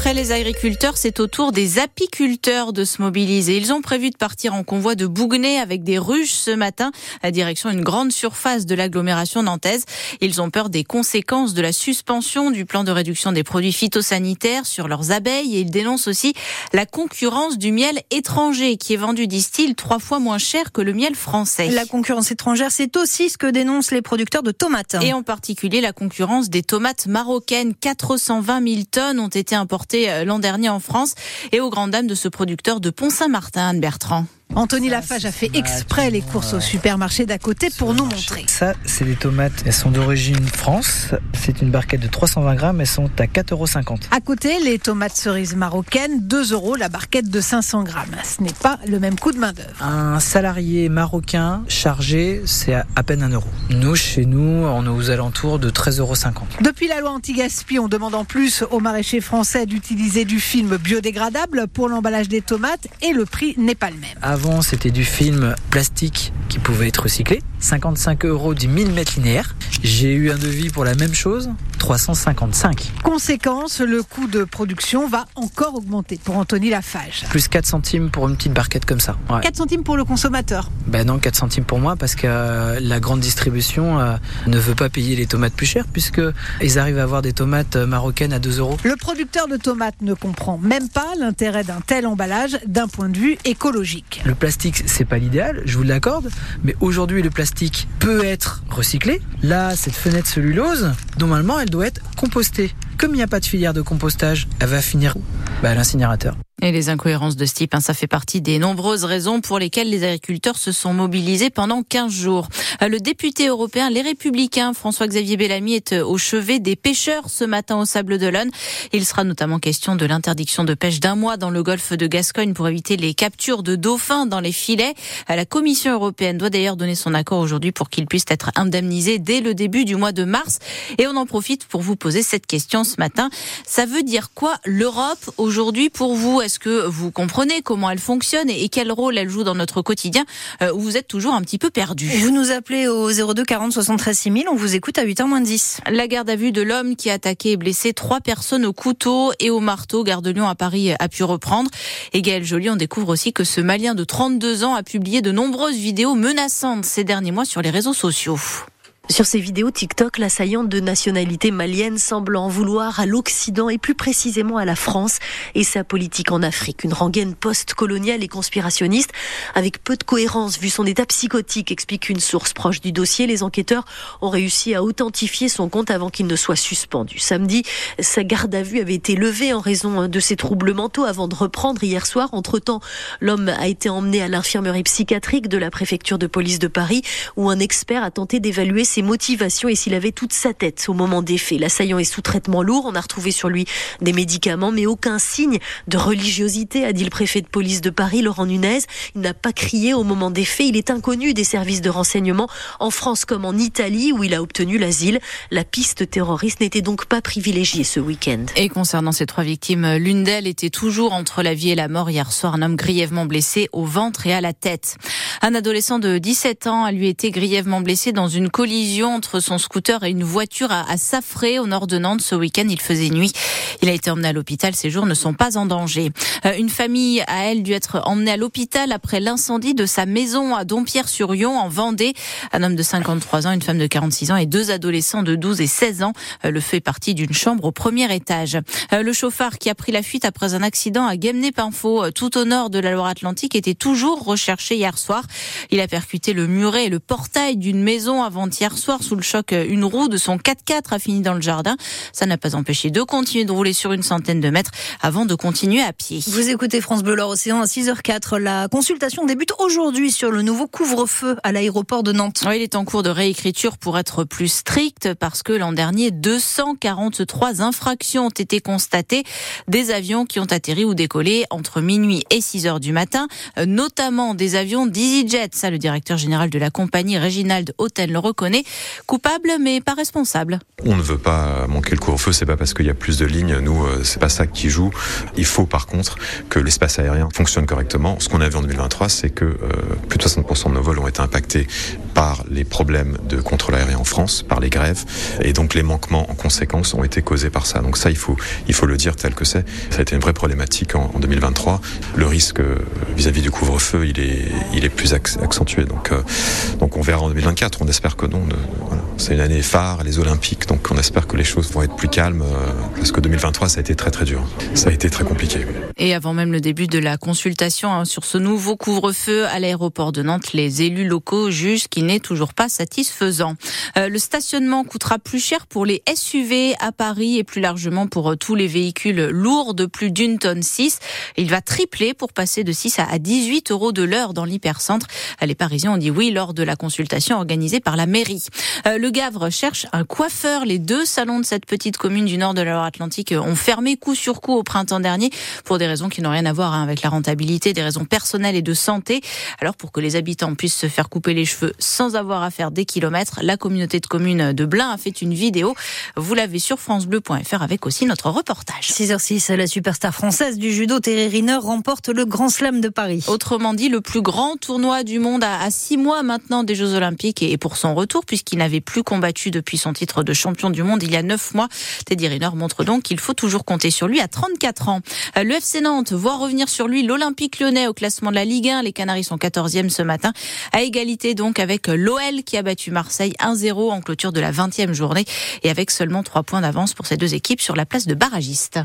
Après les agriculteurs, c'est au tour des apiculteurs de se mobiliser. Ils ont prévu de partir en convoi de Bouguenay avec des ruches ce matin à direction une grande surface de l'agglomération nantaise. Ils ont peur des conséquences de la suspension du plan de réduction des produits phytosanitaires sur leurs abeilles et ils dénoncent aussi la concurrence du miel étranger qui est vendu, disent-ils, trois fois moins cher que le miel français. La concurrence étrangère, c'est aussi ce que dénoncent les producteurs de tomates. Et en particulier la concurrence des tomates marocaines. 420 000 tonnes ont été importées euh, l'an dernier en France et aux grandes dames de ce producteur de Pont-Saint-Martin, Anne Bertrand. Anthony Lafage a fait exprès les courses au supermarché d'à côté pour nous montrer. Ça, c'est des tomates. Elles sont d'origine France. C'est une barquette de 320 grammes. Elles sont à 4,50 euros. À côté, les tomates cerises marocaines, 2 euros la barquette de 500 grammes. Ce n'est pas le même coût de main d'œuvre. Un salarié marocain chargé, c'est à peine 1 euro. Nous, chez nous, on est aux alentours de 13,50 euros. Depuis la loi anti-gaspi, on demande en plus aux maraîchers français d'utiliser du film biodégradable pour l'emballage des tomates et le prix n'est pas le même. Avant, c'était du film plastique qui pouvait être recyclé. 55 euros du 1000 mètres linéaires. J'ai eu un devis pour la même chose, 355. Conséquence, le coût de production va encore augmenter pour Anthony Lafage. Plus 4 centimes pour une petite barquette comme ça. 4 centimes pour le consommateur Ben non, 4 centimes pour moi parce que euh, la grande distribution euh, ne veut pas payer les tomates plus chères puisque ils arrivent à avoir des tomates euh, marocaines à 2 euros. Le producteur de tomates ne comprend même pas l'intérêt d'un tel emballage d'un point de vue écologique. Le plastique, c'est pas l'idéal, je vous l'accorde, mais aujourd'hui le plastique peut être recyclé. Là, cette fenêtre cellulose, normalement, elle doit être compostée. Comme il n'y a pas de filière de compostage, elle va finir bah, à l'incinérateur. Et les incohérences de ce type, hein, ça fait partie des nombreuses raisons pour lesquelles les agriculteurs se sont mobilisés pendant 15 jours. Euh, le député européen Les Républicains, François-Xavier Bellamy, est euh, au chevet des pêcheurs ce matin au Sable d'Olonne. Il sera notamment question de l'interdiction de pêche d'un mois dans le golfe de Gascogne pour éviter les captures de dauphins dans les filets. Euh, la Commission européenne doit d'ailleurs donner son accord aujourd'hui pour qu'il puisse être indemnisé dès le début du mois de mars. Et on en profite pour vous poser cette question ce matin. Ça veut dire quoi l'Europe aujourd'hui pour vous? Est-ce que vous comprenez comment elle fonctionne et quel rôle elle joue dans notre quotidien euh, où vous êtes toujours un petit peu perdu? Vous nous appelez au 02 40 73 6000, on vous écoute à 8h moins 10. La garde à vue de l'homme qui a attaqué et blessé trois personnes au couteau et au marteau, Gare de Lyon à Paris a pu reprendre. Et Gaël Joly, on découvre aussi que ce Malien de 32 ans a publié de nombreuses vidéos menaçantes ces derniers mois sur les réseaux sociaux. Sur ces vidéos TikTok, l'assaillante de nationalité malienne semble en vouloir à l'Occident et plus précisément à la France et sa politique en Afrique. Une rengaine post-coloniale et conspirationniste avec peu de cohérence vu son état psychotique, explique une source proche du dossier. Les enquêteurs ont réussi à authentifier son compte avant qu'il ne soit suspendu. Samedi, sa garde à vue avait été levée en raison de ses troubles mentaux avant de reprendre hier soir. Entre-temps, l'homme a été emmené à l'infirmerie psychiatrique de la préfecture de police de Paris où un expert a tenté d'évaluer ses motivations et s'il avait toute sa tête au moment des faits. L'assaillant est sous traitement lourd. On a retrouvé sur lui des médicaments, mais aucun signe de religiosité, a dit le préfet de police de Paris, Laurent Nunez. Il n'a pas crié au moment des faits. Il est inconnu des services de renseignement en France comme en Italie où il a obtenu l'asile. La piste terroriste n'était donc pas privilégiée ce week-end. Et concernant ces trois victimes, l'une d'elles était toujours entre la vie et la mort hier soir. Un homme grièvement blessé au ventre et à la tête. Un adolescent de 17 ans a lui été grièvement blessé dans une collision entre son scooter et une voiture à, Safré, au nord de Nantes. Ce week-end, il faisait nuit. Il a été emmené à l'hôpital. Ses jours ne sont pas en danger. Euh, une famille a, elle, dû être emmenée à l'hôpital après l'incendie de sa maison à Dompierre-sur-Yon, en Vendée. Un homme de 53 ans, une femme de 46 ans et deux adolescents de 12 et 16 ans. Euh, le feu est parti d'une chambre au premier étage. Euh, le chauffard qui a pris la fuite après un accident à Guemnay-Pinfo, tout au nord de la Loire-Atlantique, était toujours recherché hier soir. Il a percuté le muret et le portail d'une maison avant-hier soir sous le choc. Une roue de son 4x4 a fini dans le jardin. Ça n'a pas empêché de continuer de rouler sur une centaine de mètres avant de continuer à pied. Vous écoutez France Bleu Océan à 6h04. La consultation débute aujourd'hui sur le nouveau couvre-feu à l'aéroport de Nantes. Oui, il est en cours de réécriture pour être plus strict parce que l'an dernier, 243 infractions ont été constatées des avions qui ont atterri ou décollé entre minuit et 6 heures du matin, notamment des avions d'EasyJet. Ça, le directeur général de la compagnie, Reginald Hotel, le reconnaît. Coupable mais pas responsable. On ne veut pas manquer le couvre-feu, c'est pas parce qu'il y a plus de lignes, nous, euh, c'est pas ça qui joue. Il faut par contre que l'espace aérien fonctionne correctement. Ce qu'on a vu en 2023, c'est que euh, plus de 60% de nos vols ont été impactés par les problèmes de contrôle aérien en France, par les grèves, et donc les manquements en conséquence ont été causés par ça. Donc ça, il faut, il faut le dire tel que c'est. Ça a été une vraie problématique en, 2023. Le risque euh, vis-à-vis du couvre-feu, il est, il est plus accentué. Donc, euh, donc on verra en 2024. On espère que non. Voilà. C'est une année phare, les Olympiques, donc on espère que les choses vont être plus calmes, euh, parce que 2023, ça a été très très dur. Ça a été très compliqué. Et avant même le début de la consultation hein, sur ce nouveau couvre-feu à l'aéroport de Nantes, les élus locaux jugent qu'il n'est toujours pas satisfaisant. Euh, le stationnement coûtera plus cher pour les SUV à Paris et plus largement pour euh, tous les véhicules lourds de plus d'une tonne 6. Il va tripler pour passer de 6 à 18 euros de l'heure dans l'hypercentre. Les Parisiens ont dit oui lors de la consultation organisée par la mairie. Le Gavre cherche un coiffeur. Les deux salons de cette petite commune du nord de la Loire-Atlantique ont fermé coup sur coup au printemps dernier pour des raisons qui n'ont rien à voir hein, avec la rentabilité, des raisons personnelles et de santé. Alors pour que les habitants puissent se faire couper les cheveux sans avoir à faire des kilomètres, la communauté de communes de Blain a fait une vidéo. Vous l'avez sur francebleu.fr avec aussi notre reportage. 6h06, la superstar française du judo Terry Riner remporte le Grand Slam de Paris. Autrement dit, le plus grand tournoi du monde à six mois maintenant des Jeux Olympiques et pour son retour puisqu'il n'avait plus combattu depuis son titre de champion du monde il y a neuf mois. Teddy Riner montre donc qu'il faut toujours compter sur lui à 34 ans. Euh, le FC Nantes voit revenir sur lui l'Olympique lyonnais au classement de la Ligue 1. Les Canaries sont 14e ce matin, à égalité donc avec l'OL qui a battu Marseille 1-0 en clôture de la 20e journée et avec seulement trois points d'avance pour ces deux équipes sur la place de barragiste.